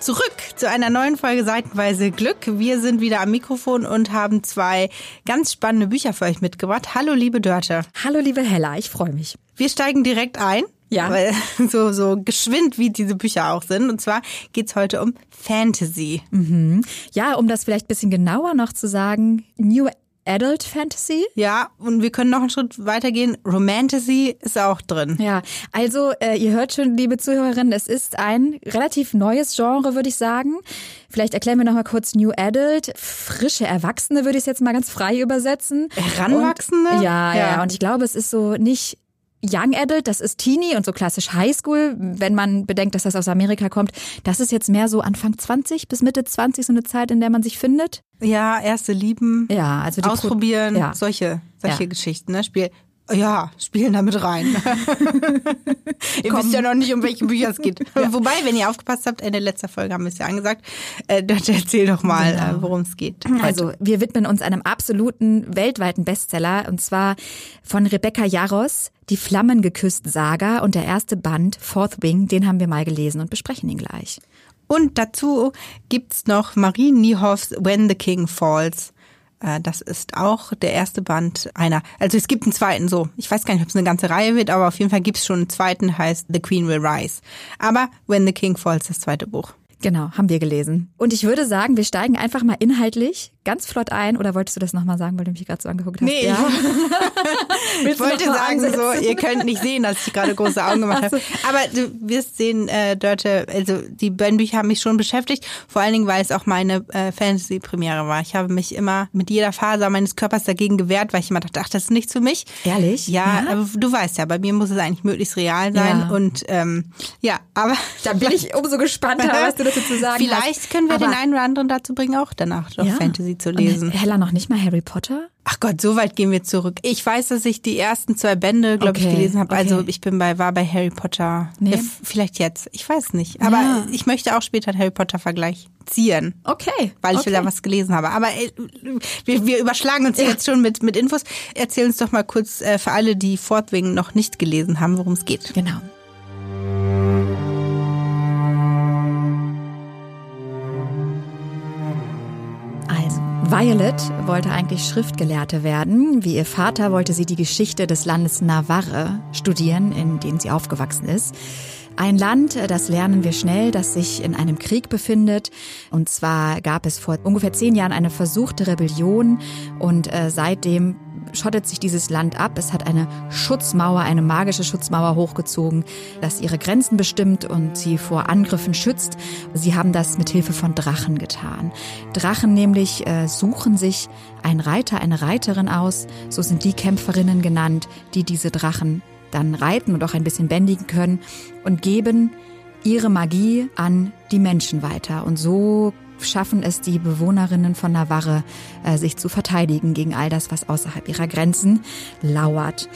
zurück zu einer neuen Folge Seitenweise Glück. Wir sind wieder am Mikrofon und haben zwei ganz spannende Bücher für euch mitgebracht. Hallo, liebe Dörte. Hallo, liebe Hella, ich freue mich. Wir steigen direkt ein. Ja. Weil so, so geschwind, wie diese Bücher auch sind. Und zwar geht's heute um Fantasy. Mhm. Ja, um das vielleicht bisschen genauer noch zu sagen, New Adult Fantasy. Ja, und wir können noch einen Schritt weitergehen. Romantasy ist auch drin. Ja, also äh, ihr hört schon, liebe Zuhörerinnen, es ist ein relativ neues Genre, würde ich sagen. Vielleicht erklären wir noch mal kurz New Adult. Frische Erwachsene würde ich es jetzt mal ganz frei übersetzen. Heranwachsende? Und, ja, ja, ja. Und ich glaube, es ist so nicht Young Adult, das ist Teenie und so klassisch Highschool, wenn man bedenkt, dass das aus Amerika kommt. Das ist jetzt mehr so Anfang 20 bis Mitte 20, so eine Zeit, in der man sich findet. Ja, erste Lieben. Ja, also die ausprobieren, ja. solche, solche ja. Geschichten, ne? Spiel, ja, spielen damit rein. ihr Komm. wisst ja noch nicht, um welche Bücher es geht. ja. Wobei, wenn ihr aufgepasst habt, Ende letzter Folge haben wir es ja angesagt. Äh, erzähl doch mal, genau. äh, worum es geht. Heute. Also, wir widmen uns einem absoluten weltweiten Bestseller und zwar von Rebecca Jaros, Die Flammen geküsst Saga und der erste Band, Fourth Wing, den haben wir mal gelesen und besprechen ihn gleich. Und dazu gibt's noch Marie Niehoffs When the King Falls. Äh, das ist auch der erste Band einer. Also es gibt einen zweiten so. Ich weiß gar nicht, ob es eine ganze Reihe wird, aber auf jeden Fall gibt es schon einen zweiten, heißt The Queen Will Rise. Aber When the King Falls, das zweite Buch. Genau, haben wir gelesen. Und ich würde sagen, wir steigen einfach mal inhaltlich ganz flott ein. Oder wolltest du das nochmal sagen, weil du mich gerade so angeguckt hast? Nee, ja. ich wollte sagen so, ihr könnt nicht sehen, dass ich gerade große Augen gemacht habe. Aber du wirst sehen, äh, Dörte, also die Bücher haben mich schon beschäftigt. Vor allen Dingen, weil es auch meine äh, Fantasy-Premiere war. Ich habe mich immer mit jeder Faser meines Körpers dagegen gewehrt, weil ich immer dachte, ach, das ist nichts für mich. Ehrlich? Ja, ja? aber du weißt ja, bei mir muss es eigentlich möglichst real sein. Ja. Und ähm, ja, aber... Da bin ich umso gespannter, was du dazu zu sagen Vielleicht hast. können wir Aber den einen oder anderen dazu bringen, auch danach noch ja. Fantasy zu lesen. Und Hella noch nicht mal Harry Potter? Ach Gott, so weit gehen wir zurück. Ich weiß, dass ich die ersten zwei Bände, glaube okay, ich, gelesen habe. Also okay. Also ich bin bei, war bei Harry Potter. Nee. Ja, vielleicht jetzt. Ich weiß nicht. Aber ja. ich möchte auch später einen Harry Potter Vergleich ziehen. Okay. Weil ich okay. da was gelesen habe. Aber äh, wir, wir überschlagen uns ja. jetzt schon mit, mit Infos. Erzähl uns doch mal kurz äh, für alle, die Fortwing noch nicht gelesen haben, worum es geht. Genau. Violet wollte eigentlich Schriftgelehrte werden. Wie ihr Vater wollte sie die Geschichte des Landes Navarre studieren, in dem sie aufgewachsen ist. Ein Land, das lernen wir schnell, das sich in einem Krieg befindet. Und zwar gab es vor ungefähr zehn Jahren eine versuchte Rebellion und äh, seitdem schottet sich dieses Land ab. Es hat eine Schutzmauer, eine magische Schutzmauer hochgezogen, das ihre Grenzen bestimmt und sie vor Angriffen schützt. Sie haben das mit Hilfe von Drachen getan. Drachen nämlich äh, suchen sich ein Reiter, eine Reiterin aus. So sind die Kämpferinnen genannt, die diese Drachen dann reiten und auch ein bisschen bändigen können und geben ihre Magie an die Menschen weiter. Und so schaffen es die Bewohnerinnen von Navarre, äh, sich zu verteidigen gegen all das, was außerhalb ihrer Grenzen lauert.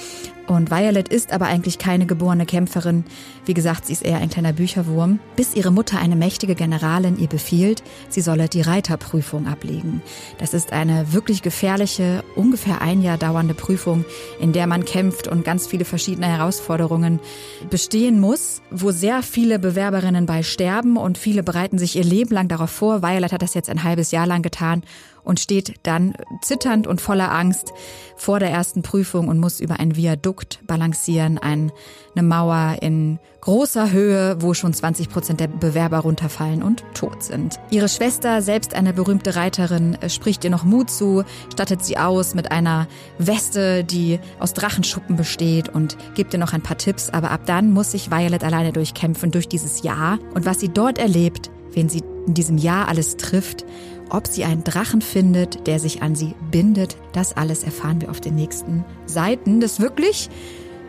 Und Violet ist aber eigentlich keine geborene Kämpferin. Wie gesagt, sie ist eher ein kleiner Bücherwurm, bis ihre Mutter, eine mächtige Generalin, ihr befiehlt, sie solle die Reiterprüfung ablegen. Das ist eine wirklich gefährliche, ungefähr ein Jahr dauernde Prüfung, in der man kämpft und ganz viele verschiedene Herausforderungen bestehen muss, wo sehr viele Bewerberinnen bei sterben und viele bereiten sich ihr Leben lang darauf vor. Violet hat das jetzt ein halbes Jahr lang getan und steht dann zitternd und voller Angst vor der ersten Prüfung und muss über ein Viadukt balancieren, eine Mauer in großer Höhe, wo schon 20 Prozent der Bewerber runterfallen und tot sind. Ihre Schwester, selbst eine berühmte Reiterin, spricht ihr noch Mut zu, stattet sie aus mit einer Weste, die aus Drachenschuppen besteht und gibt ihr noch ein paar Tipps. Aber ab dann muss sich Violet alleine durchkämpfen durch dieses Jahr. Und was sie dort erlebt, wen sie in diesem Jahr alles trifft ob sie einen Drachen findet, der sich an sie bindet, das alles erfahren wir auf den nächsten Seiten des wirklich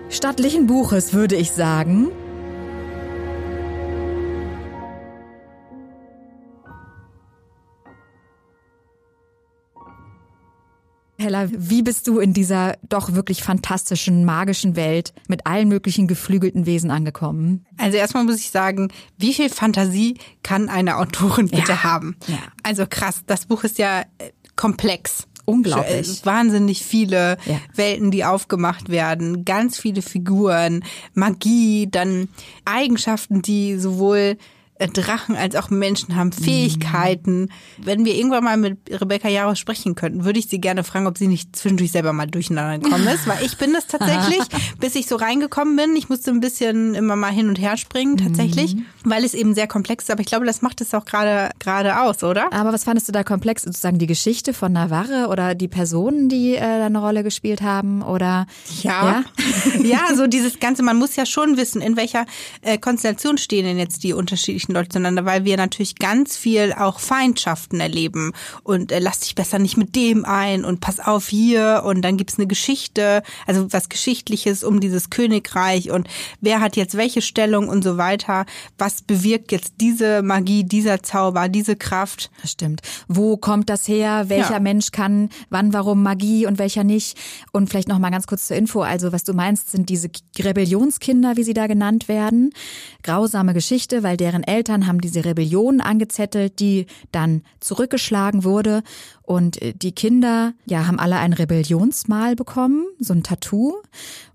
stattlichen Buches, würde ich sagen. Hella, wie bist du in dieser doch wirklich fantastischen, magischen Welt mit allen möglichen geflügelten Wesen angekommen? Also erstmal muss ich sagen, wie viel Fantasie kann eine Autorin bitte ja. haben? Ja. Also krass, das Buch ist ja äh, komplex. Unglaublich. Wahnsinnig viele ja. Welten, die aufgemacht werden, ganz viele Figuren, Magie, dann Eigenschaften, die sowohl äh, Drachen als auch Menschen haben Fähigkeiten. Mhm. Wenn wir irgendwann mal mit Rebecca Jaros sprechen könnten, würde ich sie gerne fragen, ob sie nicht zwischendurch selber mal durcheinander gekommen ist, weil ich bin das tatsächlich, bis ich so reingekommen bin. Ich musste ein bisschen immer mal hin und her springen, tatsächlich, mhm. weil es eben sehr komplex ist. Aber ich glaube, das macht es auch gerade gerade aus, oder? Aber was fandest du da komplex? Sozusagen die Geschichte von Navarre oder die Personen, die äh, da eine Rolle gespielt haben? Oder ja, ja, ja so dieses Ganze. Man muss ja schon wissen, in welcher äh, Konstellation stehen denn jetzt die unterschiedlichen Menschen dort zueinander, weil wir natürlich ganz viel auch Feindschaften erleben und äh, lass dich besser nicht mit dem ein und pass auf hier und dann gibt's eine Geschichte, also was Geschichtliches um dieses Königreich und wer hat jetzt welche Stellung und so weiter. Was bewirkt jetzt diese Magie, dieser Zauber, diese Kraft? Das stimmt. Wo kommt das her? Welcher ja. Mensch kann wann, warum Magie und welcher nicht? Und vielleicht noch mal ganz kurz zur Info. Also was du meinst, sind diese Rebellionskinder, wie sie da genannt werden. Grausame Geschichte, weil deren Eltern Eltern haben diese Rebellion angezettelt, die dann zurückgeschlagen wurde. Und äh, die Kinder, ja, haben alle ein Rebellionsmal bekommen, so ein Tattoo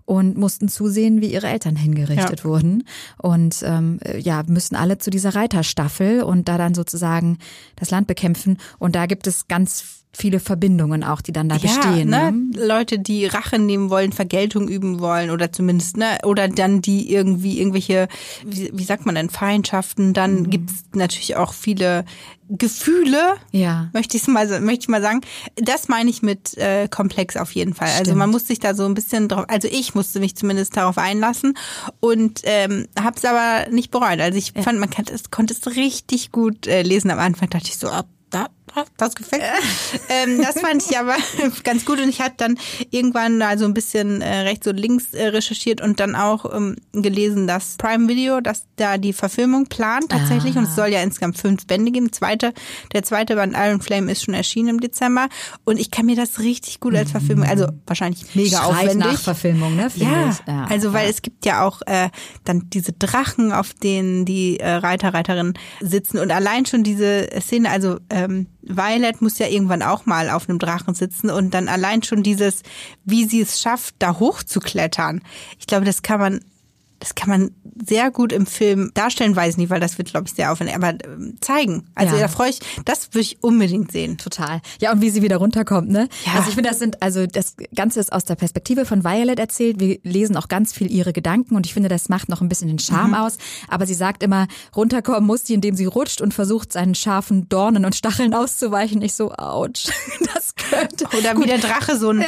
und mussten zusehen, wie ihre Eltern hingerichtet ja. wurden. Und ähm, äh, ja, müssen alle zu dieser Reiterstaffel und da dann sozusagen das Land bekämpfen. Und da gibt es ganz viele Verbindungen auch, die dann da ja, bestehen. Ne? ne? Leute, die Rache nehmen wollen, Vergeltung üben wollen oder zumindest, ne, oder dann die irgendwie irgendwelche, wie, wie sagt man denn, Feindschaften. Dann mhm. gibt es natürlich auch viele Gefühle, ja. möchte ich mal möchte ich mal sagen. Das meine ich mit äh, komplex auf jeden Fall. Stimmt. Also man muss sich da so ein bisschen drauf, also ich musste mich zumindest darauf einlassen und ähm, habe es aber nicht bereut. Also ich ja. fand, man kann, es, konnte es richtig gut äh, lesen. Am Anfang dachte ich so, ab das gefällt mir. ähm, das fand ich aber ganz gut und ich hatte dann irgendwann da so ein bisschen äh, rechts und links äh, recherchiert und dann auch ähm, gelesen, dass Prime Video, dass da die Verfilmung plant tatsächlich ah. und es soll ja insgesamt fünf Bände geben. Zweite, der zweite Band Iron Flame ist schon erschienen im Dezember und ich kann mir das richtig gut als Verfilmung, also wahrscheinlich mega Schreit aufwendig. nach Verfilmung, ne? Ja, ja, also weil ja. es gibt ja auch äh, dann diese Drachen, auf denen die äh, Reiter, Reiterinnen sitzen und allein schon diese Szene, also ähm, Violet muss ja irgendwann auch mal auf einem Drachen sitzen und dann allein schon dieses, wie sie es schafft, da hochzuklettern. Ich glaube, das kann man das kann man sehr gut im Film darstellen, weiß ich nicht, weil das wird, glaube ich, sehr aufwendig, aber ähm, zeigen. Also ja. da freue ich, das würde ich unbedingt sehen. Total. Ja, und wie sie wieder runterkommt, ne? Ja. Also ich finde, das sind, also das Ganze ist aus der Perspektive von Violet erzählt. Wir lesen auch ganz viel ihre Gedanken und ich finde, das macht noch ein bisschen den Charme mhm. aus. Aber sie sagt immer, runterkommen muss sie, indem sie rutscht und versucht, seinen scharfen Dornen und Stacheln auszuweichen. Ich so, ouch, das könnte. Oder gut. wie der Drache so ein, ja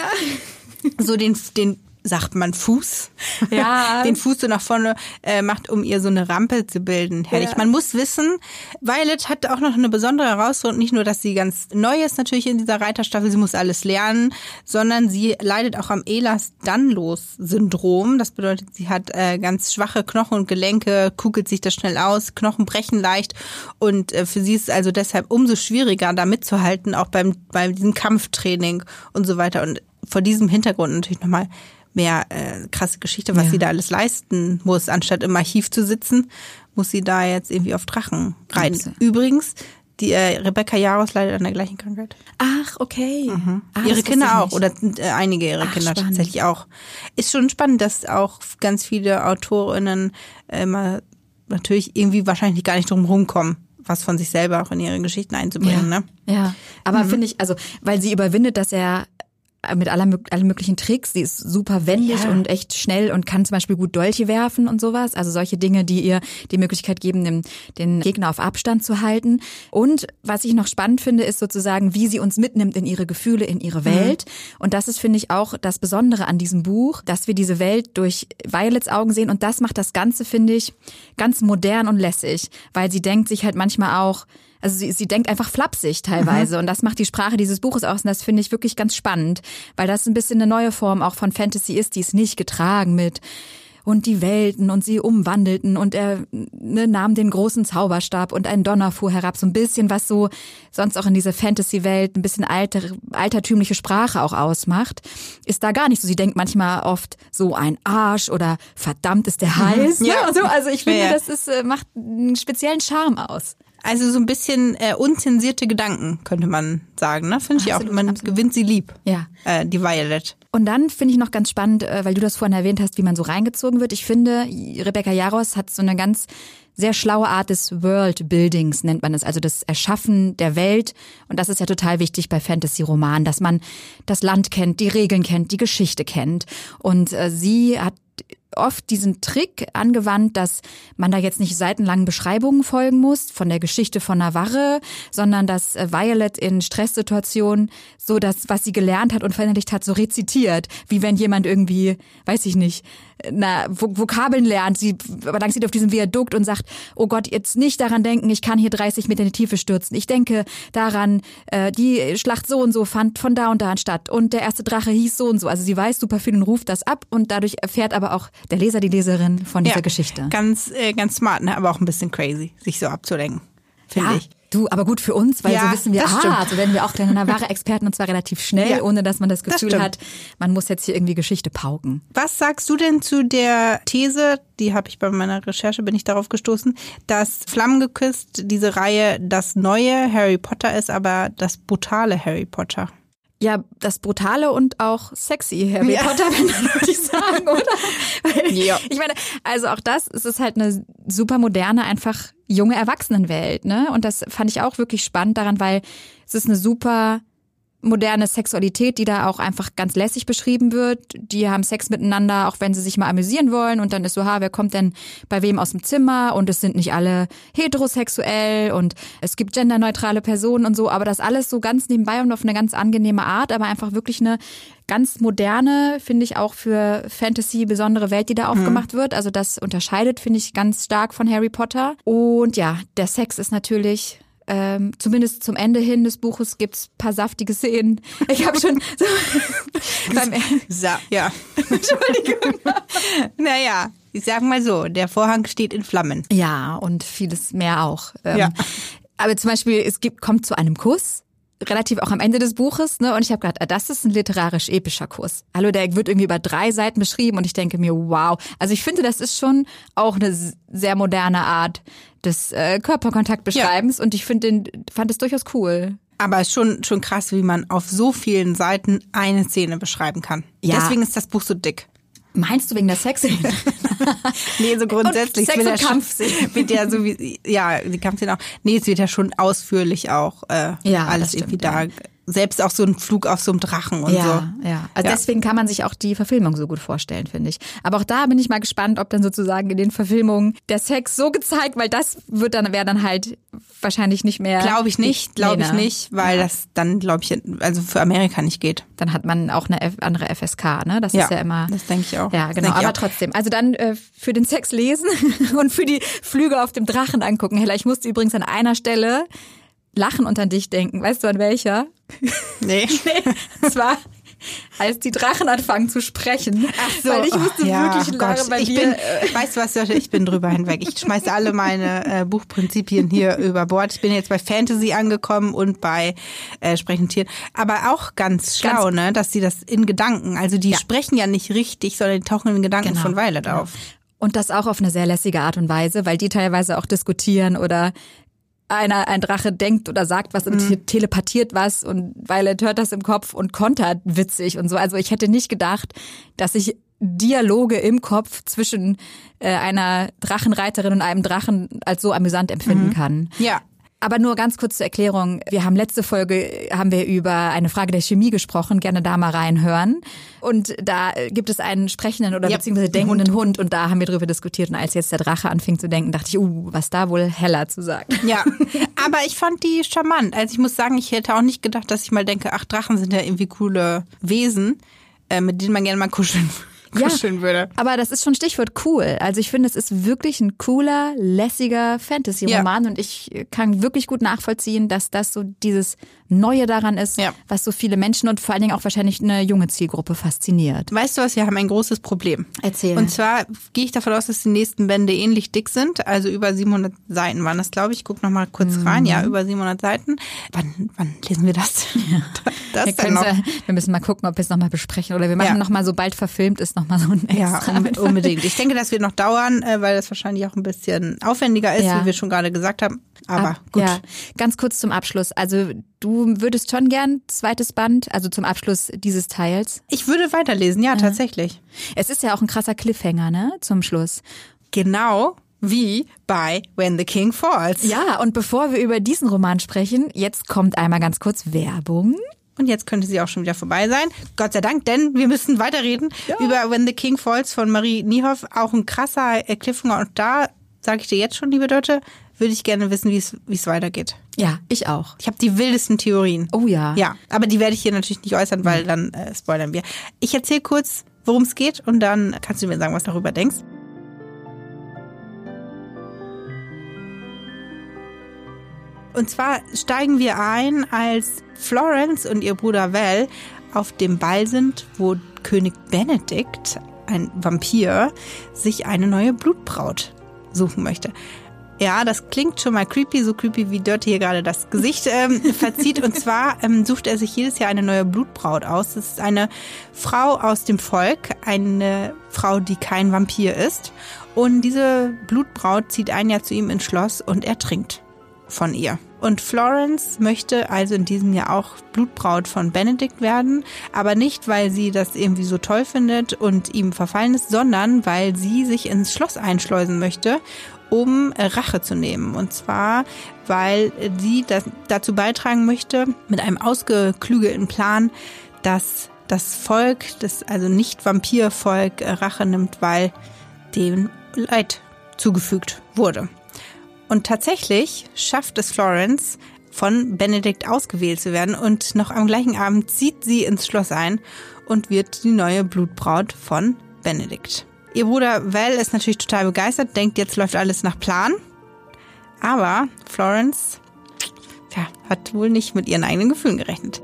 so den, den sagt man Fuß, ja. den Fuß so nach vorne äh, macht, um ihr so eine Rampe zu bilden. Herrlich. Ja. Man muss wissen, Violet hat auch noch eine besondere Herausforderung. Nicht nur, dass sie ganz neu ist natürlich in dieser Reiterstaffel, sie muss alles lernen, sondern sie leidet auch am Ehlers-Danlos-Syndrom. Das bedeutet, sie hat äh, ganz schwache Knochen und Gelenke, kugelt sich das schnell aus, Knochen brechen leicht und äh, für sie ist es also deshalb umso schwieriger, da mitzuhalten, auch beim, bei diesem Kampftraining und so weiter. Und vor diesem Hintergrund natürlich nochmal mehr äh, krasse Geschichte, was ja. sie da alles leisten muss. Anstatt im Archiv zu sitzen, muss sie da jetzt irgendwie auf Drachen reiten. Absolut. Übrigens, die äh, Rebecca Jaros leidet an der gleichen Krankheit. Ach, okay. Mhm. Ah, ihre Kinder auch oder äh, einige ihrer Ach, Kinder spannend. tatsächlich auch. Ist schon spannend, dass auch ganz viele Autorinnen immer natürlich irgendwie wahrscheinlich gar nicht drum rumkommen was von sich selber auch in ihre Geschichten einzubringen. Ja, ne? ja. aber mhm. finde ich, also, weil sie überwindet, dass er mit aller, allen möglichen Tricks. Sie ist super wendig ja. und echt schnell und kann zum Beispiel gut Dolche werfen und sowas. Also solche Dinge, die ihr die Möglichkeit geben, den, den Gegner auf Abstand zu halten. Und was ich noch spannend finde, ist sozusagen, wie sie uns mitnimmt in ihre Gefühle, in ihre Welt. Mhm. Und das ist, finde ich, auch das Besondere an diesem Buch, dass wir diese Welt durch Violets Augen sehen. Und das macht das Ganze, finde ich, ganz modern und lässig, weil sie denkt sich halt manchmal auch, also sie, sie denkt einfach flapsig teilweise mhm. und das macht die Sprache dieses Buches aus und das finde ich wirklich ganz spannend, weil das ein bisschen eine neue Form auch von Fantasy ist, die ist nicht getragen mit und die Welten und sie umwandelten und er ne, nahm den großen Zauberstab und ein Donner fuhr herab. So ein bisschen, was so sonst auch in diese Fantasy-Welt ein bisschen alter, altertümliche Sprache auch ausmacht, ist da gar nicht so. Sie denkt manchmal oft so ein Arsch oder verdammt ist der heiß. Ja. Ne? So. Also ich finde, ja. das ist, äh, macht einen speziellen Charme aus. Also so ein bisschen äh, unzensierte Gedanken, könnte man sagen. Ne? Finde ich absolut, auch. Man absolut. gewinnt sie lieb. Ja. Äh, die Violet. Und dann finde ich noch ganz spannend, äh, weil du das vorhin erwähnt hast, wie man so reingezogen wird. Ich finde, Rebecca Jaros hat so eine ganz sehr schlaue Art des World Buildings, nennt man es, also das Erschaffen der Welt. Und das ist ja total wichtig bei Fantasy-Romanen, dass man das Land kennt, die Regeln kennt, die Geschichte kennt. Und äh, sie hat oft diesen Trick angewandt, dass man da jetzt nicht seitenlangen Beschreibungen folgen muss von der Geschichte von Navarre, sondern dass äh, Violet in Stresssituationen so das, was sie gelernt hat und verinnerlicht hat, so rezitiert, wie wenn jemand irgendwie, weiß ich nicht, na, Vokabeln lernt, sie lang sieht auf diesem Viadukt und sagt, oh Gott, jetzt nicht daran denken, ich kann hier 30 Meter in die Tiefe stürzen. Ich denke daran, äh, die Schlacht so und so fand von da und da statt und der erste Drache hieß so und so. Also sie weiß super viel und ruft das ab und dadurch erfährt aber auch der Leser, die Leserin von dieser ja, Geschichte. Ganz, äh, ganz smart, ne? aber auch ein bisschen crazy, sich so abzulenken, finde ja. ich. Du, aber gut für uns, weil ja, so wissen wir, ah, so werden wir auch kleine Navarre-Experten und zwar relativ schnell, ja, ohne dass man das Gefühl das hat, man muss jetzt hier irgendwie Geschichte pauken. Was sagst du denn zu der These, die habe ich bei meiner Recherche, bin ich darauf gestoßen, dass Flammengeküsst diese Reihe das neue Harry Potter ist, aber das brutale Harry Potter? Ja, das Brutale und auch sexy Harry ja. Potter, würde ich sagen, oder? Ja. Ich meine, also auch das, es ist halt eine super moderne, einfach junge Erwachsenenwelt, ne? Und das fand ich auch wirklich spannend daran, weil es ist eine super moderne Sexualität, die da auch einfach ganz lässig beschrieben wird. Die haben Sex miteinander, auch wenn sie sich mal amüsieren wollen. Und dann ist so, ha, wer kommt denn bei wem aus dem Zimmer? Und es sind nicht alle heterosexuell und es gibt genderneutrale Personen und so. Aber das alles so ganz nebenbei und auf eine ganz angenehme Art, aber einfach wirklich eine ganz moderne, finde ich auch für Fantasy besondere Welt, die da mhm. aufgemacht mhm. wird. Also das unterscheidet, finde ich, ganz stark von Harry Potter. Und ja, der Sex ist natürlich ähm, zumindest zum Ende hin des Buches gibt's paar saftige Szenen. Ich habe schon so beim Sa ja. Entschuldigung. naja, ich sag mal so, der Vorhang steht in Flammen. Ja, und vieles mehr auch. Ähm, ja. Aber zum Beispiel, es gibt, kommt zu einem Kuss relativ auch am Ende des Buches, ne? Und ich habe gedacht, ah, das ist ein literarisch epischer Kurs. Hallo, der wird irgendwie über drei Seiten beschrieben und ich denke mir, wow. Also ich finde, das ist schon auch eine sehr moderne Art des äh, Körperkontaktbeschreibens ja. und ich finde fand es durchaus cool. Aber schon schon krass, wie man auf so vielen Seiten eine Szene beschreiben kann. Ja. Deswegen ist das Buch so dick. Meinst du wegen der Sexszene? nee, so grundsätzlich. Und Sex und Kampfszene. Wird ja so wie, ja, die Kampfszene auch. Nee, es wird ja schon ausführlich auch äh, ja, alles irgendwie ja. da selbst auch so ein Flug auf so einem Drachen und ja, so. Ja, also ja. deswegen kann man sich auch die Verfilmung so gut vorstellen, finde ich. Aber auch da bin ich mal gespannt, ob dann sozusagen in den Verfilmungen der Sex so gezeigt, weil das wird dann wäre dann halt wahrscheinlich nicht mehr. Glaube ich nicht, glaube ich nicht, weil ja. das dann glaube ich also für Amerika nicht geht. Dann hat man auch eine andere FSK, ne? Das ja, ist ja immer. Das denke ich auch. Ja, genau. Aber trotzdem, also dann äh, für den Sex lesen und für die Flüge auf dem Drachen angucken. Hella, ich musste übrigens an einer Stelle lachen und an dich denken. Weißt du an welcher? Nee. nee. Zwar als die Drachen anfangen zu sprechen. Ach so, weil ich musste oh, ja, wirklich lachen bei ich dir. Bin, äh, weißt du was, ich bin drüber hinweg. Ich schmeiße alle meine äh, Buchprinzipien hier über Bord. Ich bin jetzt bei Fantasy angekommen und bei äh, sprechenden Tieren. Aber auch ganz schlau, ganz, ne, dass sie das in Gedanken, also die ja. sprechen ja nicht richtig, sondern die tauchen in Gedanken genau, von Violet genau. auf. Und das auch auf eine sehr lässige Art und Weise, weil die teilweise auch diskutieren oder einer, ein Drache denkt oder sagt was und mhm. telepathiert was und Violet hört das im Kopf und kontert witzig und so. Also ich hätte nicht gedacht, dass ich Dialoge im Kopf zwischen äh, einer Drachenreiterin und einem Drachen als so amüsant empfinden mhm. kann. Ja. Aber nur ganz kurz zur Erklärung. Wir haben letzte Folge, haben wir über eine Frage der Chemie gesprochen. Gerne da mal reinhören. Und da gibt es einen sprechenden oder ja, beziehungsweise denkenden Hund. Hund. Und da haben wir drüber diskutiert. Und als jetzt der Drache anfing zu denken, dachte ich, uh, was da wohl heller zu sagen. Ja, aber ich fand die charmant. Also ich muss sagen, ich hätte auch nicht gedacht, dass ich mal denke, ach, Drachen sind ja irgendwie coole Wesen, äh, mit denen man gerne mal kuscheln kuscheln ja, würde. Aber das ist schon Stichwort cool. Also ich finde, es ist wirklich ein cooler, lässiger Fantasy-Roman ja. und ich kann wirklich gut nachvollziehen, dass das so dieses Neue daran ist, ja. was so viele Menschen und vor allen Dingen auch wahrscheinlich eine junge Zielgruppe fasziniert. Weißt du was, wir haben ein großes Problem. Erzähl. Und zwar gehe ich davon aus, dass die nächsten Bände ähnlich dick sind, also über 700 Seiten waren das, glaube ich. Ich guck noch mal kurz mhm. rein, ja, über 700 Seiten. Wann, wann lesen wir das? Ja. das wir, noch? wir müssen mal gucken, ob wir es nochmal besprechen oder wir machen ja. noch mal, sobald verfilmt ist, noch mal so ein extra. Ja, unbedingt. Ich denke, das wird noch dauern, äh, weil das wahrscheinlich auch ein bisschen aufwendiger ist, ja. wie wir schon gerade gesagt haben. Aber Ab, gut. Ja, ganz kurz zum Abschluss. Also du würdest schon gern zweites Band, also zum Abschluss dieses Teils. Ich würde weiterlesen, ja, ja. tatsächlich. Es ist ja auch ein krasser Cliffhanger, ne, zum Schluss. Genau wie bei When the King Falls. Ja, und bevor wir über diesen Roman sprechen, jetzt kommt einmal ganz kurz Werbung. Und jetzt könnte sie auch schon wieder vorbei sein. Gott sei Dank, denn wir müssen weiterreden ja. über When the King Falls von Marie Niehoff. Auch ein krasser Cliffhanger. Und da sage ich dir jetzt schon, liebe Dörte, würde ich gerne wissen, wie es weitergeht. Ja, ich auch. Ich habe die wildesten Theorien. Oh ja. Ja, aber die werde ich hier natürlich nicht äußern, weil dann äh, spoilern wir. Ich erzähle kurz, worum es geht und dann kannst du mir sagen, was du darüber denkst. Und zwar steigen wir ein, als Florence und ihr Bruder Val auf dem Ball sind, wo König Benedikt, ein Vampir, sich eine neue Blutbraut suchen möchte. Ja, das klingt schon mal creepy, so creepy wie Dirty hier gerade das Gesicht ähm, verzieht. Und zwar ähm, sucht er sich jedes Jahr eine neue Blutbraut aus. Das ist eine Frau aus dem Volk, eine Frau, die kein Vampir ist. Und diese Blutbraut zieht ein Jahr zu ihm ins Schloss und er trinkt von ihr. Und Florence möchte also in diesem Jahr auch Blutbraut von Benedikt werden, aber nicht, weil sie das irgendwie so toll findet und ihm verfallen ist, sondern weil sie sich ins Schloss einschleusen möchte, um Rache zu nehmen. Und zwar, weil sie das dazu beitragen möchte, mit einem ausgeklügelten Plan, dass das Volk, das also nicht Vampirvolk, Rache nimmt, weil dem Leid zugefügt wurde. Und tatsächlich schafft es Florence, von Benedikt ausgewählt zu werden und noch am gleichen Abend zieht sie ins Schloss ein und wird die neue Blutbraut von Benedikt. Ihr Bruder Val ist natürlich total begeistert, denkt, jetzt läuft alles nach Plan. Aber Florence ja, hat wohl nicht mit ihren eigenen Gefühlen gerechnet.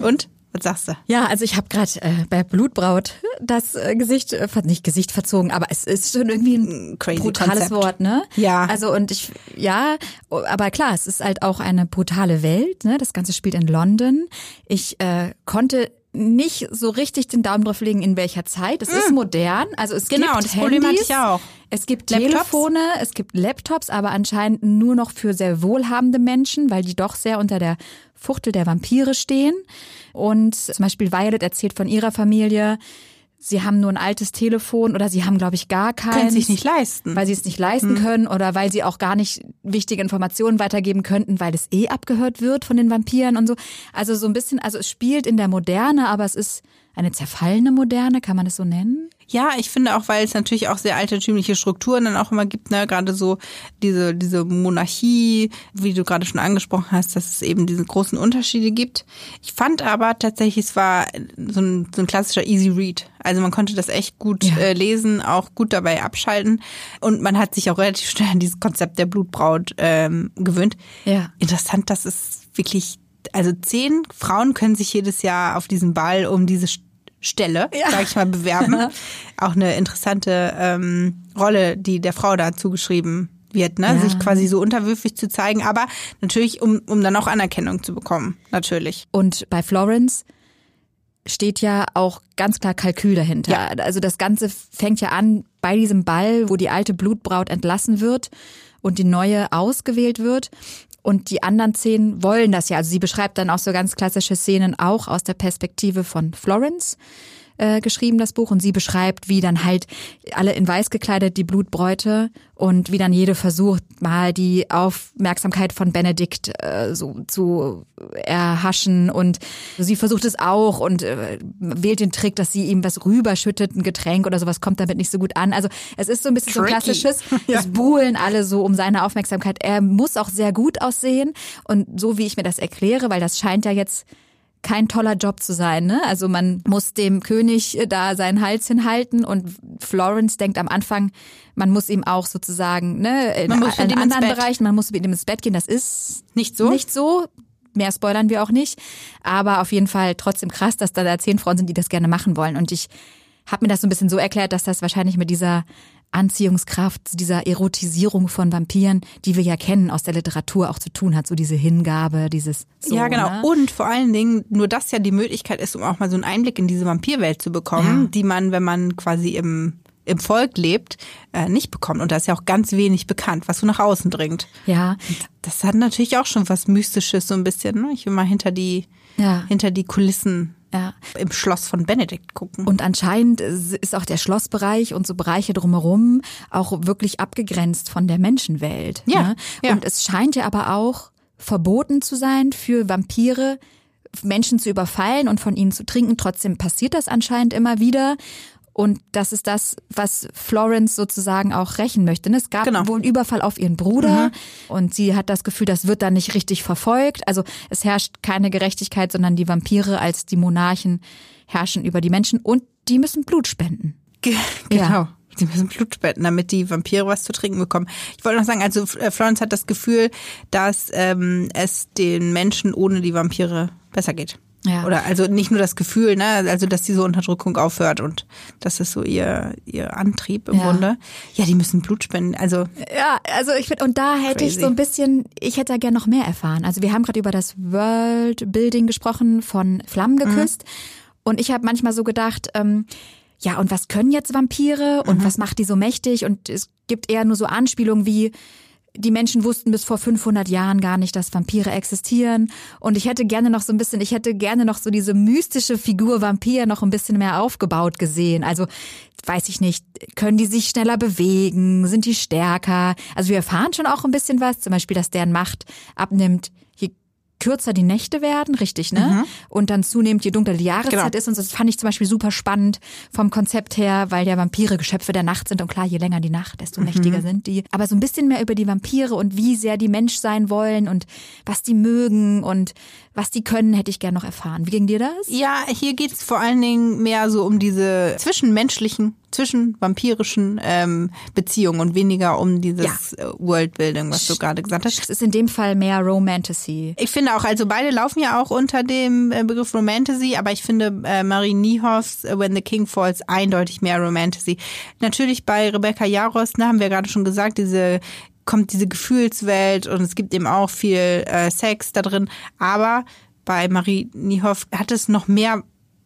Und? Was sagst du? Ja, also ich habe gerade äh, bei Blutbraut das äh, Gesicht, äh, nicht Gesicht verzogen, aber es ist schon irgendwie ein Crazy brutales Konzept. Wort, ne? Ja. Also und ich, ja, aber klar, es ist halt auch eine brutale Welt, ne? Das Ganze spielt in London. Ich äh, konnte nicht so richtig den Daumen drauf legen, in welcher Zeit. Es mm. ist modern, also es genau, gibt das Problem hatte ich auch. Es gibt Laptops. Telefone, es gibt Laptops, aber anscheinend nur noch für sehr wohlhabende Menschen, weil die doch sehr unter der Fuchtel der Vampire stehen. Und zum Beispiel Violet erzählt von ihrer Familie, sie haben nur ein altes Telefon oder sie haben, glaube ich, gar keins. Können sich nicht leisten. Weil sie es nicht leisten hm. können oder weil sie auch gar nicht wichtige Informationen weitergeben könnten, weil es eh abgehört wird von den Vampiren und so. Also so ein bisschen, also es spielt in der Moderne, aber es ist eine zerfallene Moderne, kann man das so nennen? Ja, ich finde auch, weil es natürlich auch sehr altertümliche Strukturen dann auch immer gibt, ne, gerade so diese, diese Monarchie, wie du gerade schon angesprochen hast, dass es eben diese großen Unterschiede gibt. Ich fand aber tatsächlich, es war so ein, so ein klassischer Easy Read. Also man konnte das echt gut ja. äh, lesen, auch gut dabei abschalten. Und man hat sich auch relativ schnell an dieses Konzept der Blutbraut ähm, gewöhnt. Ja. Interessant, dass es wirklich also zehn Frauen können sich jedes Jahr auf diesen Ball um diese Stelle, ja. sag ich mal, bewerben. Auch eine interessante ähm, Rolle, die der Frau da zugeschrieben wird, ne? Ja. sich quasi so unterwürfig zu zeigen, aber natürlich, um, um dann auch Anerkennung zu bekommen, natürlich. Und bei Florence steht ja auch ganz klar Kalkül dahinter. Ja. Also das Ganze fängt ja an bei diesem Ball, wo die alte Blutbraut entlassen wird und die neue ausgewählt wird. Und die anderen zehn wollen das ja. Also sie beschreibt dann auch so ganz klassische Szenen auch aus der Perspektive von Florence. Äh, geschrieben, das Buch, und sie beschreibt, wie dann halt alle in weiß gekleidet die Blutbräute und wie dann jede versucht, mal die Aufmerksamkeit von Benedikt äh, so zu erhaschen und sie versucht es auch und äh, wählt den Trick, dass sie ihm was rüberschüttet, ein Getränk oder sowas kommt damit nicht so gut an. Also es ist so ein bisschen Tricky. so ein klassisches, ja. es buhlen alle so um seine Aufmerksamkeit. Er muss auch sehr gut aussehen und so wie ich mir das erkläre, weil das scheint ja jetzt kein toller Job zu sein. Ne? Also man muss dem König äh, da seinen Hals hinhalten und Florence denkt am Anfang, man muss ihm auch sozusagen ne, in, man muss in anderen Bereichen, man muss mit ihm ins Bett gehen. Das ist nicht so. Nicht so. Mehr spoilern wir auch nicht. Aber auf jeden Fall trotzdem krass, dass da zehn Frauen sind, die das gerne machen wollen. Und ich habe mir das so ein bisschen so erklärt, dass das wahrscheinlich mit dieser Anziehungskraft, dieser Erotisierung von Vampiren, die wir ja kennen aus der Literatur, auch zu tun hat, so diese Hingabe, dieses. So, ja, genau. Ne? Und vor allen Dingen, nur das ja die Möglichkeit ist, um auch mal so einen Einblick in diese Vampirwelt zu bekommen, ja. die man, wenn man quasi im im Volk lebt, äh, nicht bekommt. Und da ist ja auch ganz wenig bekannt, was so nach außen dringt. Ja. Das hat natürlich auch schon was Mystisches, so ein bisschen. Ne? Ich will mal hinter die, ja. hinter die Kulissen ja. im Schloss von Benedikt gucken. Und anscheinend ist auch der Schlossbereich und so Bereiche drumherum auch wirklich abgegrenzt von der Menschenwelt. Ja. Ne? ja. Und es scheint ja aber auch verboten zu sein für Vampire, Menschen zu überfallen und von ihnen zu trinken. Trotzdem passiert das anscheinend immer wieder. Und das ist das, was Florence sozusagen auch rächen möchte. Ne? Es gab genau. wohl einen Überfall auf ihren Bruder mhm. und sie hat das Gefühl, das wird da nicht richtig verfolgt. Also es herrscht keine Gerechtigkeit, sondern die Vampire als die Monarchen herrschen über die Menschen und die müssen Blut spenden. Ge genau. Ja. Sie müssen Blut spenden, damit die Vampire was zu trinken bekommen. Ich wollte noch sagen, also äh, Florence hat das Gefühl, dass ähm, es den Menschen ohne die Vampire besser geht. Ja. Oder also nicht nur das Gefühl, ne, also dass diese Unterdrückung aufhört und das ist so ihr ihr Antrieb im ja. Grunde. Ja, die müssen Blut spenden. Also ja, also ich finde und da hätte crazy. ich so ein bisschen, ich hätte da gerne noch mehr erfahren. Also wir haben gerade über das World Building gesprochen von Flammen geküsst mhm. und ich habe manchmal so gedacht. Ähm, ja, und was können jetzt Vampire und mhm. was macht die so mächtig? Und es gibt eher nur so Anspielungen wie, die Menschen wussten bis vor 500 Jahren gar nicht, dass Vampire existieren. Und ich hätte gerne noch so ein bisschen, ich hätte gerne noch so diese mystische Figur Vampir noch ein bisschen mehr aufgebaut gesehen. Also, weiß ich nicht, können die sich schneller bewegen? Sind die stärker? Also wir erfahren schon auch ein bisschen was, zum Beispiel, dass deren Macht abnimmt, kürzer die Nächte werden, richtig, ne? Mhm. Und dann zunehmend, je dunkler die Jahreszeit genau. ist. Und das fand ich zum Beispiel super spannend vom Konzept her, weil ja Vampire Geschöpfe der Nacht sind. Und klar, je länger die Nacht, desto mhm. mächtiger sind die. Aber so ein bisschen mehr über die Vampire und wie sehr die Mensch sein wollen und was die mögen und was die können, hätte ich gerne noch erfahren. Wie ging dir das? Ja, hier geht es vor allen Dingen mehr so um diese zwischenmenschlichen, zwischenvampirischen ähm, Beziehungen und weniger um dieses ja. Äh, Worldbuilding, was du gerade gesagt hast. Es ist in dem Fall mehr Romantasy. Ich finde auch, also beide laufen ja auch unter dem äh, Begriff Romantasy, aber ich finde äh, Marie Niehoffs äh, When the King Falls eindeutig mehr Romantasy. Natürlich bei Rebecca Jaros, ne, haben wir gerade schon gesagt, diese kommt diese Gefühlswelt und es gibt eben auch viel äh, Sex da drin. Aber bei Marie Niehoff hat es noch mehr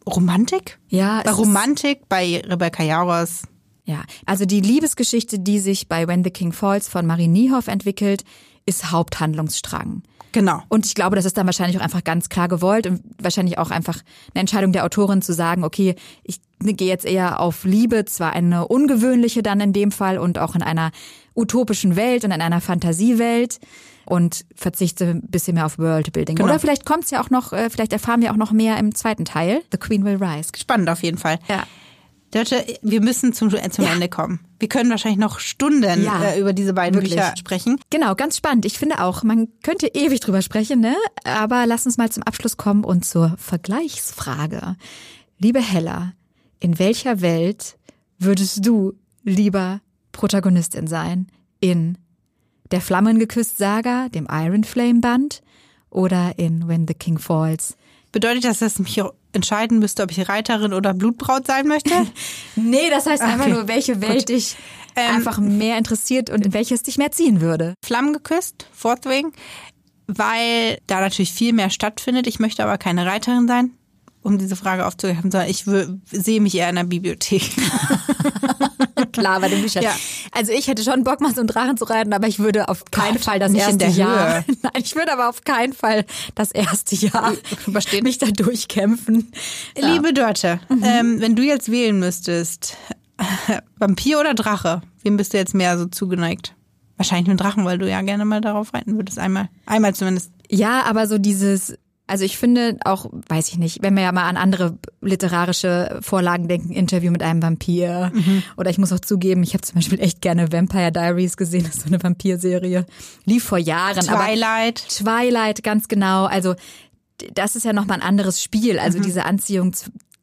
Romantik. Ja, bei Romantik bei Rebecca Jauers. Ja, also die Liebesgeschichte, die sich bei When the King Falls von Marie Niehoff entwickelt, ist Haupthandlungsstrang. Genau. Und ich glaube, das ist dann wahrscheinlich auch einfach ganz klar gewollt und wahrscheinlich auch einfach eine Entscheidung der Autorin zu sagen, okay, ich gehe jetzt eher auf Liebe, zwar eine ungewöhnliche dann in dem Fall und auch in einer utopischen Welt und in einer Fantasiewelt und verzichte ein bisschen mehr auf Worldbuilding. Genau. Oder vielleicht kommt es ja auch noch, äh, vielleicht erfahren wir auch noch mehr im zweiten Teil. The Queen Will Rise. Spannend auf jeden Fall. Ja. Deutsche, wir müssen zum, äh, zum ja. Ende kommen. Wir können wahrscheinlich noch Stunden ja, äh, über diese beiden wirklich. Bücher sprechen. Genau, ganz spannend. Ich finde auch, man könnte ewig drüber sprechen, ne? Aber lass uns mal zum Abschluss kommen und zur Vergleichsfrage. Liebe Hella, in welcher Welt würdest du lieber Protagonistin sein? In der Flammengeküsst Saga, dem Iron Flame Band oder in When the King Falls? Bedeutet das, dass ich mich entscheiden müsste, ob ich Reiterin oder Blutbraut sein möchte? nee, das heißt okay. einfach nur, welche Welt Gut. dich ähm, einfach mehr interessiert und in welches dich mehr ziehen würde. Flammengeküsst, Fourth Wing, weil da natürlich viel mehr stattfindet. Ich möchte aber keine Reiterin sein um diese Frage aufzugreifen, sondern ich sehe mich eher in einer Bibliothek. klar bei den Büchern. Ja. Also ich hätte schon Bock, mal so einen Drachen zu reiten, aber ich würde auf keinen Gott, Fall das erste Jahr. Nein, ich würde aber auf keinen Fall das erste Jahr Verstehen. mich da durchkämpfen. Liebe Dörte, mhm. ähm, wenn du jetzt wählen müsstest, Vampir oder Drache, wem bist du jetzt mehr so zugeneigt? Wahrscheinlich mit Drachen, weil du ja gerne mal darauf reiten würdest, einmal. Einmal zumindest. Ja, aber so dieses also ich finde auch, weiß ich nicht, wenn wir ja mal an andere literarische Vorlagen denken, Interview mit einem Vampir. Mhm. Oder ich muss auch zugeben, ich habe zum Beispiel echt gerne Vampire Diaries gesehen, das ist so eine Vampirserie. Lief vor Jahren. Twilight. Twilight, ganz genau. Also das ist ja nochmal ein anderes Spiel. Also mhm. diese Anziehung,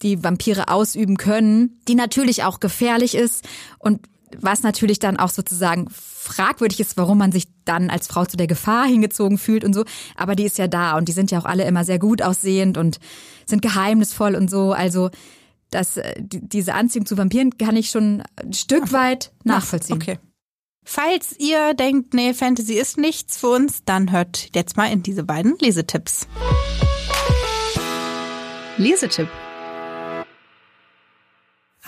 die Vampire ausüben können, die natürlich auch gefährlich ist und was natürlich dann auch sozusagen fragwürdig ist, warum man sich dann als Frau zu der Gefahr hingezogen fühlt und so. Aber die ist ja da und die sind ja auch alle immer sehr gut aussehend und sind geheimnisvoll und so. Also das, äh, diese Anziehung zu Vampiren kann ich schon ein Stück weit nachvollziehen. Okay. Falls ihr denkt, nee, Fantasy ist nichts für uns, dann hört jetzt mal in diese beiden Lesetipps. Lesetipp.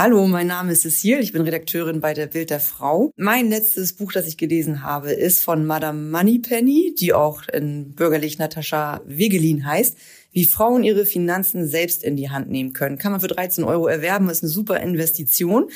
Hallo, mein Name ist Cecile, ich bin Redakteurin bei der Bild der Frau. Mein letztes Buch, das ich gelesen habe, ist von Madame Moneypenny, die auch in bürgerlich Natascha Wegelin heißt. Wie Frauen ihre Finanzen selbst in die Hand nehmen können. Kann man für 13 Euro erwerben, ist eine super Investition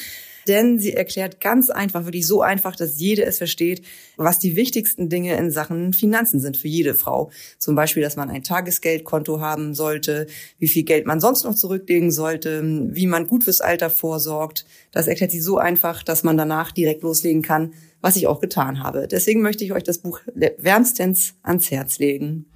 denn sie erklärt ganz einfach, wirklich so einfach, dass jede es versteht, was die wichtigsten Dinge in Sachen Finanzen sind für jede Frau. Zum Beispiel, dass man ein Tagesgeldkonto haben sollte, wie viel Geld man sonst noch zurücklegen sollte, wie man gut fürs Alter vorsorgt. Das erklärt sie so einfach, dass man danach direkt loslegen kann, was ich auch getan habe. Deswegen möchte ich euch das Buch wärmstens ans Herz legen.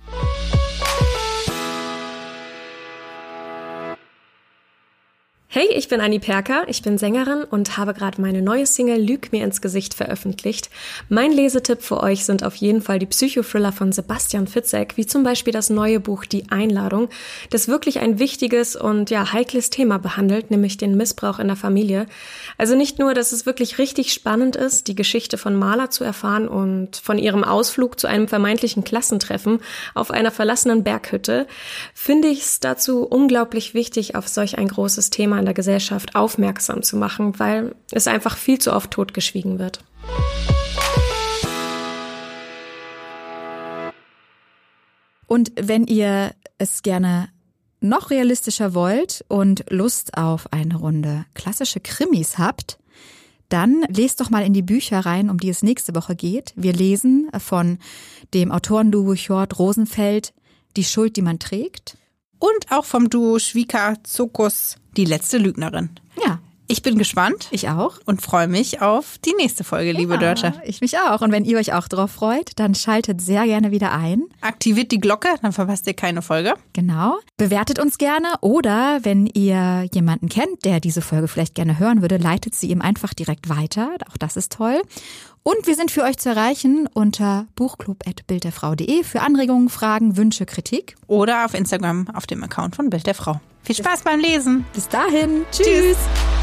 Hey, ich bin Annie Perker, ich bin Sängerin und habe gerade meine neue Single Lüg mir ins Gesicht veröffentlicht. Mein Lesetipp für euch sind auf jeden Fall die Psychothriller von Sebastian Fitzek, wie zum Beispiel das neue Buch Die Einladung, das wirklich ein wichtiges und ja heikles Thema behandelt, nämlich den Missbrauch in der Familie. Also nicht nur, dass es wirklich richtig spannend ist, die Geschichte von Maler zu erfahren und von ihrem Ausflug zu einem vermeintlichen Klassentreffen auf einer verlassenen Berghütte, finde ich es dazu unglaublich wichtig, auf solch ein großes Thema der Gesellschaft aufmerksam zu machen, weil es einfach viel zu oft totgeschwiegen wird. Und wenn ihr es gerne noch realistischer wollt und Lust auf eine Runde klassische Krimis habt, dann lest doch mal in die Bücher rein, um die es nächste Woche geht. Wir lesen von dem Autorenduo Hjort Rosenfeld Die Schuld, die man trägt. Und auch vom Duo Schwika Zokus die letzte Lügnerin. Ja. Ich bin gespannt. Ich auch. Und freue mich auf die nächste Folge, liebe ja, Dörte. Ich mich auch. Und wenn ihr euch auch drauf freut, dann schaltet sehr gerne wieder ein. Aktiviert die Glocke, dann verpasst ihr keine Folge. Genau. Bewertet uns gerne oder wenn ihr jemanden kennt, der diese Folge vielleicht gerne hören würde, leitet sie ihm einfach direkt weiter. Auch das ist toll. Und wir sind für euch zu erreichen unter buchclub.bildderfrau.de für Anregungen, Fragen, Wünsche, Kritik. Oder auf Instagram auf dem Account von Bild der Frau. Viel Spaß beim Lesen. Bis dahin. Tschüss. Tschüss.